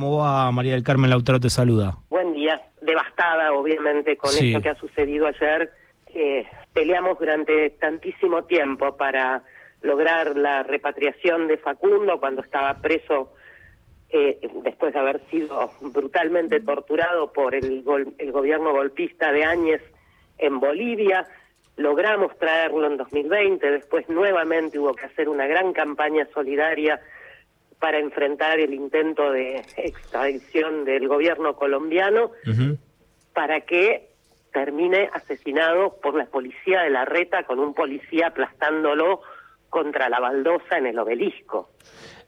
¿Cómo va María del Carmen Lautaro? Te saluda. Buen día. Devastada, obviamente, con Sí. esto que ha sucedido ayer. Eh, peleamos durante tantísimo tiempo para lograr la repatriación de Facundo cuando estaba preso eh, después de haber sido brutalmente torturado por el, gol- el gobierno golpista de Áñez en Bolivia. Logramos traerlo en 2020, después nuevamente hubo que hacer una gran campaña solidaria para enfrentar el intento de extradición del gobierno colombiano para que termine asesinado por la policía de la reta con un policía aplastándolo contra la baldosa en el obelisco.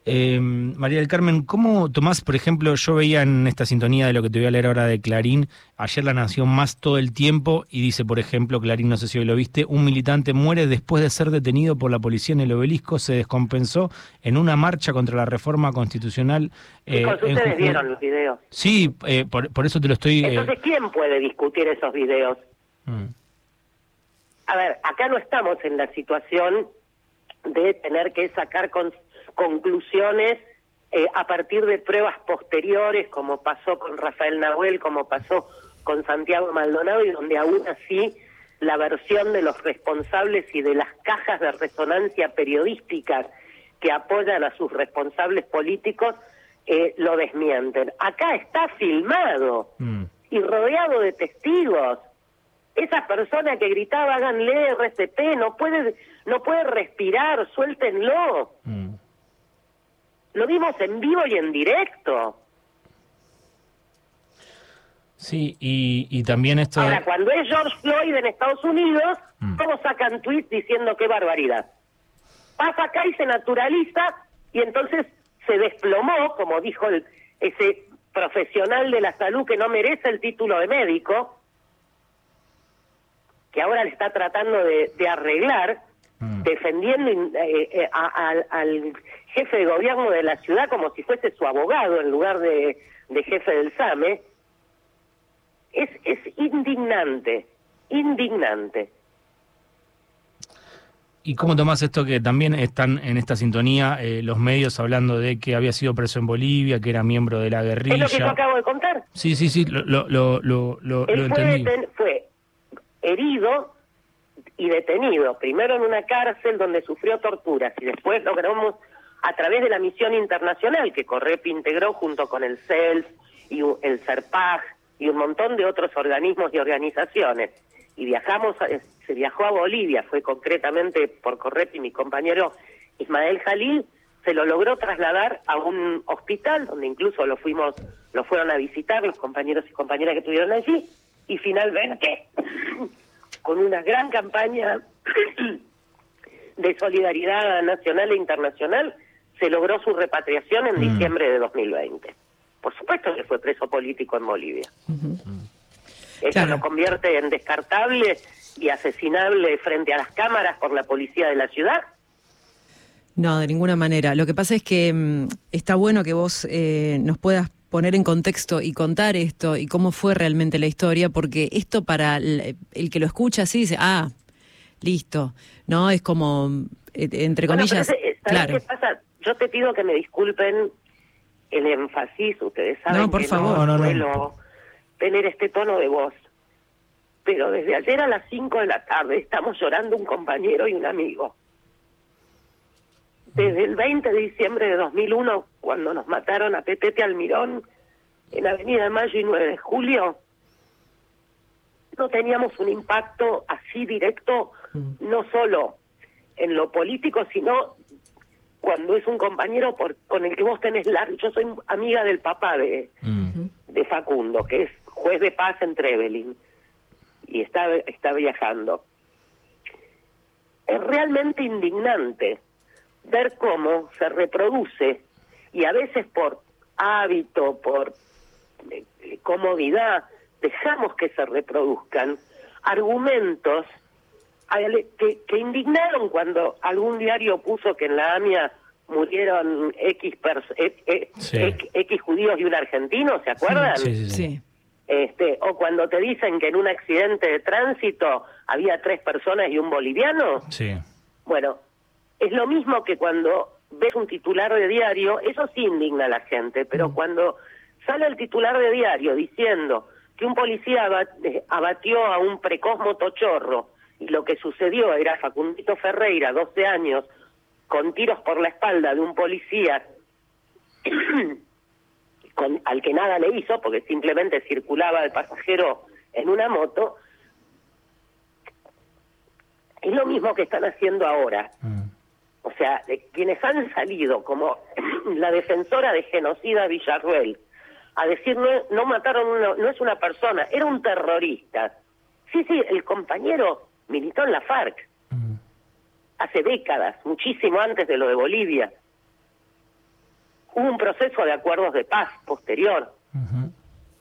Eh, María del Carmen, ¿cómo tomás, por ejemplo, yo veía en esta sintonía de lo que te voy a leer ahora de Clarín, ayer La Nación más todo el tiempo, y dice, por ejemplo, Clarín, no sé si hoy lo viste, un militante muere después de ser detenido por la policía en el obelisco, se descompensó en una marcha contra la reforma constitucional. eh, Chicos, ustedes vieron los videos. Sí, eh, por, por eso te lo estoy... eh, Entonces, ¿quién puede discutir esos videos? mm. A ver, acá no estamos en la situación de tener que sacar con- conclusiones eh, a partir de pruebas posteriores, como pasó con Rafael Nahuel, como pasó con Santiago Maldonado, y donde aún así la versión de los responsables y de las cajas de resonancia periodísticas que apoyan a sus responsables políticos eh, lo desmienten. Acá está filmado Mm. y rodeado de testigos. Esa persona que gritaba háganle RCP no puede no puede respirar, suéltenlo. Mm. Lo vimos en vivo y en directo. Sí, y, y también esto... Ahora, cuando es George Floyd en Estados Unidos, Mm. todos sacan tweets diciendo qué barbaridad. Pasa acá y se naturaliza y entonces se desplomó, como dijo el- ese profesional de la salud que no merece el título de médico, que ahora le está tratando de, de arreglar, Mm. defendiendo eh, eh, a- al- al jefe de gobierno de la ciudad como si fuese su abogado en lugar de, de jefe del SAME, es, es indignante, indignante. ¿Y cómo tomás esto que también están en esta sintonía eh, los medios hablando de que había sido preso en Bolivia, que era miembro de la Es guerrilla? lo que yo acabo de contar. Sí, sí, sí, lo, lo, lo, lo, lo- lo Él fue, entendí. fue herido y detenido, primero en una cárcel donde sufrió torturas y después logramos a través de la misión internacional que Correp integró junto con el CELF y el CERPAG y un montón de otros organismos y organizaciones. Y viajamos, a- se viajó a Bolivia, fue concretamente por Correp y mi compañero Ismael Jalil, se lo logró trasladar a un hospital donde incluso lo fuimos, lo fueron a visitar los compañeros y compañeras que estuvieron allí y finalmente con una gran campaña de solidaridad nacional e internacional se logró su repatriación en Mm. diciembre de 2020. Por supuesto que fue preso político en Bolivia. Eso Claro. lo convierte en descartable y asesinable frente a las cámaras por la policía de la ciudad. No, de ninguna manera. Lo que pasa es que mm, está bueno que vos eh, nos puedas poner en contexto y contar esto y cómo fue realmente la historia, porque esto para el, el que lo escucha así dice, ah, listo, ¿no? Es como, eh, entre Bueno, comillas, ese- ¿sabés claro. qué pasa? Yo te pido que me disculpen el énfasis, ustedes saben No, por que favor. No, no, no. suelo tener este tono de voz. Pero desde ayer a las 5 de la tarde estamos llorando un compañero y un amigo. Desde el 20 de diciembre de 2001, cuando nos mataron a Petete Almirón en Avenida Mayo y 9 de Julio, no teníamos un impacto así directo, no solo en lo político, sino cuando es un compañero por, con el que vos tenés la... Yo soy amiga del papá de, Mm. de Facundo, que es juez de paz en Trevelin, y está, está viajando. Es realmente indignante ver cómo se reproduce, y a veces por hábito, por eh, eh, comodidad, dejamos que se reproduzcan argumentos que, que indignaron cuando algún diario puso que en la AMIA murieron X, pers- eh, eh, Sí. X, X judíos y un argentino, ¿se acuerdan? Sí, sí, sí. Sí. Este, o cuando te dicen que en un accidente de tránsito había tres personas y un boliviano. Sí. Bueno, es lo mismo que cuando ves un titular de diario, eso sí indigna a la gente, pero cuando sale el titular de diario diciendo que un policía eh, abatió a un precoz motochorro y lo que sucedió era Facundito Ferreira, 12 años, con tiros por la espalda de un policía con, al que nada le hizo porque simplemente circulaba el pasajero en una moto, es lo mismo que están haciendo ahora. Mm. Sea, de quienes han salido como la defensora de genocida Villarruel a decir no, no mataron, no es una persona, era un terrorista. Sí, sí, el compañero militó en la FARC mm. hace décadas, muchísimo antes de lo de Bolivia. Hubo un proceso de acuerdos de paz posterior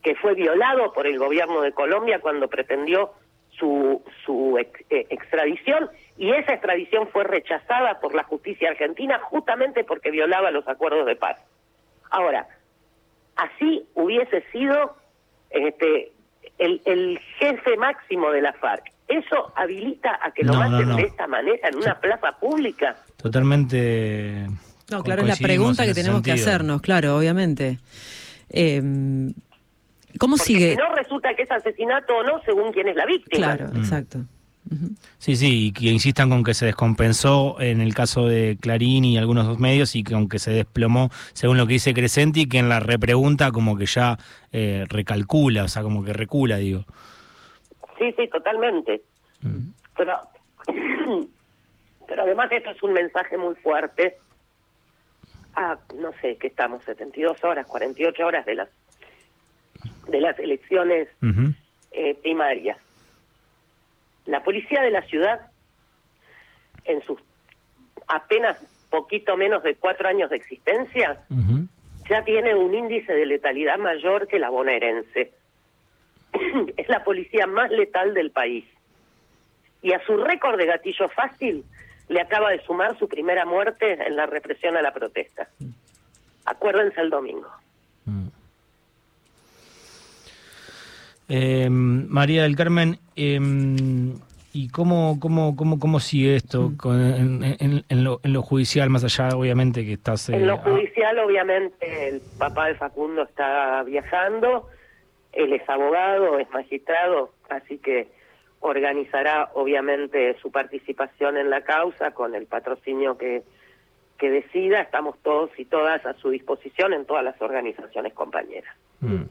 que fue violado por el gobierno de Colombia cuando pretendió su, su eh, extradición y esa extradición fue rechazada por la justicia argentina justamente porque violaba los acuerdos de paz. Ahora, así hubiese sido este el, el jefe máximo de la FARC. ¿Eso habilita a que lo maten de esta manera en una plaza pública? Totalmente. No, claro, es la pregunta que tenemos que hacernos, claro, obviamente. Eh, ¿Cómo sigue? Si no resulta que es asesinato o no según quién es la víctima. Claro, mm. exacto. Sí, sí, y que insistan con que se descompensó en el caso de Clarín y algunos dos medios y que aunque se desplomó, según lo que dice Crescenti, que en la repregunta como que ya eh, recalcula, o sea, como que recula, digo. Sí, sí, totalmente. Mm. Pero, pero además esto es un mensaje muy fuerte a, no sé, que estamos 72 horas, 48 horas de las de las elecciones eh, primarias. La policía de la ciudad, en sus apenas poquito menos de cuatro años de existencia, ya tiene un índice de letalidad mayor que la bonaerense. es la policía más letal del país. Y a su récord de gatillo fácil le acaba de sumar su primera muerte en la represión a la protesta. Acuérdense el domingo. Eh, María del Carmen, em, ¿y cómo, cómo, cómo, cómo sigue esto mm. en, lo, judicial, más allá, obviamente, que estás... en lo eh, judicial, obviamente, el papá de Facundo está viajando, él es abogado, es magistrado, así que organizará, obviamente, su participación en la causa con el patrocinio que, que decida. Estamos todos y todas a su disposición en todas las organizaciones compañeras. Mm.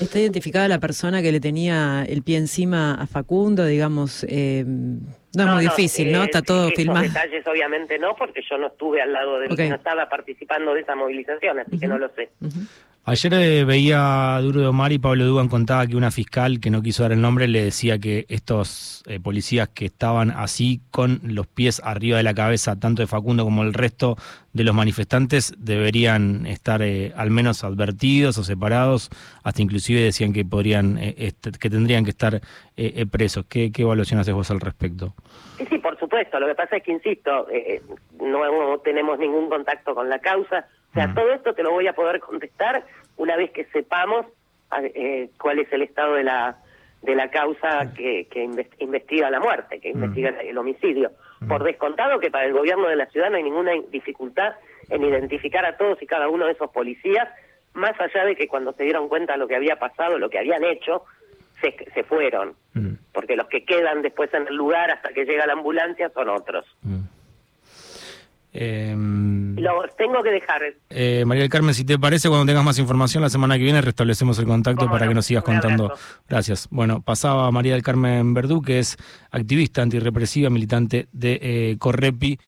¿Está identificada la persona que le tenía el pie encima a Facundo, digamos? Eh, no, es muy difícil, ¿no? Eh, Está todo filmado. detalles obviamente no, porque yo no estuve al lado de él, no estaba participando de esa movilización, así que no lo sé. Ayer eh, veía a Duro de Omar y Pablo Dugan contaba que una fiscal que no quiso dar el nombre le decía que estos eh, policías que estaban así con los pies arriba de la cabeza, tanto de Facundo como el resto de los manifestantes, deberían estar eh, al menos advertidos o separados, hasta inclusive decían que podrían, que tendrían que estar presos. ¿Qué, ¿Qué evaluación haces vos al respecto? Sí, sí, por supuesto. Lo que pasa es que, insisto, no tenemos ningún contacto con la causa o sea, mm. todo esto te lo voy a poder contestar una vez que sepamos eh, cuál es el estado de la de la causa que, que investiga la muerte, que mm. investiga el homicidio. Mm. Por descontado que para el gobierno de la ciudad no hay ninguna dificultad en identificar a todos y cada uno de esos policías, más allá de que cuando se dieron cuenta de lo que había pasado, lo que habían hecho, se, se fueron. Porque los que quedan después en el lugar hasta que llega la ambulancia son otros. Eh, Lo tengo que dejar. Eh, María del Carmen, si te parece, cuando tengas más información la semana que viene restablecemos el contacto para que nos sigas contando. Gracias. Bueno, pasaba María del Carmen Verdú, que es activista antirrepresiva, militante de eh, Correpi.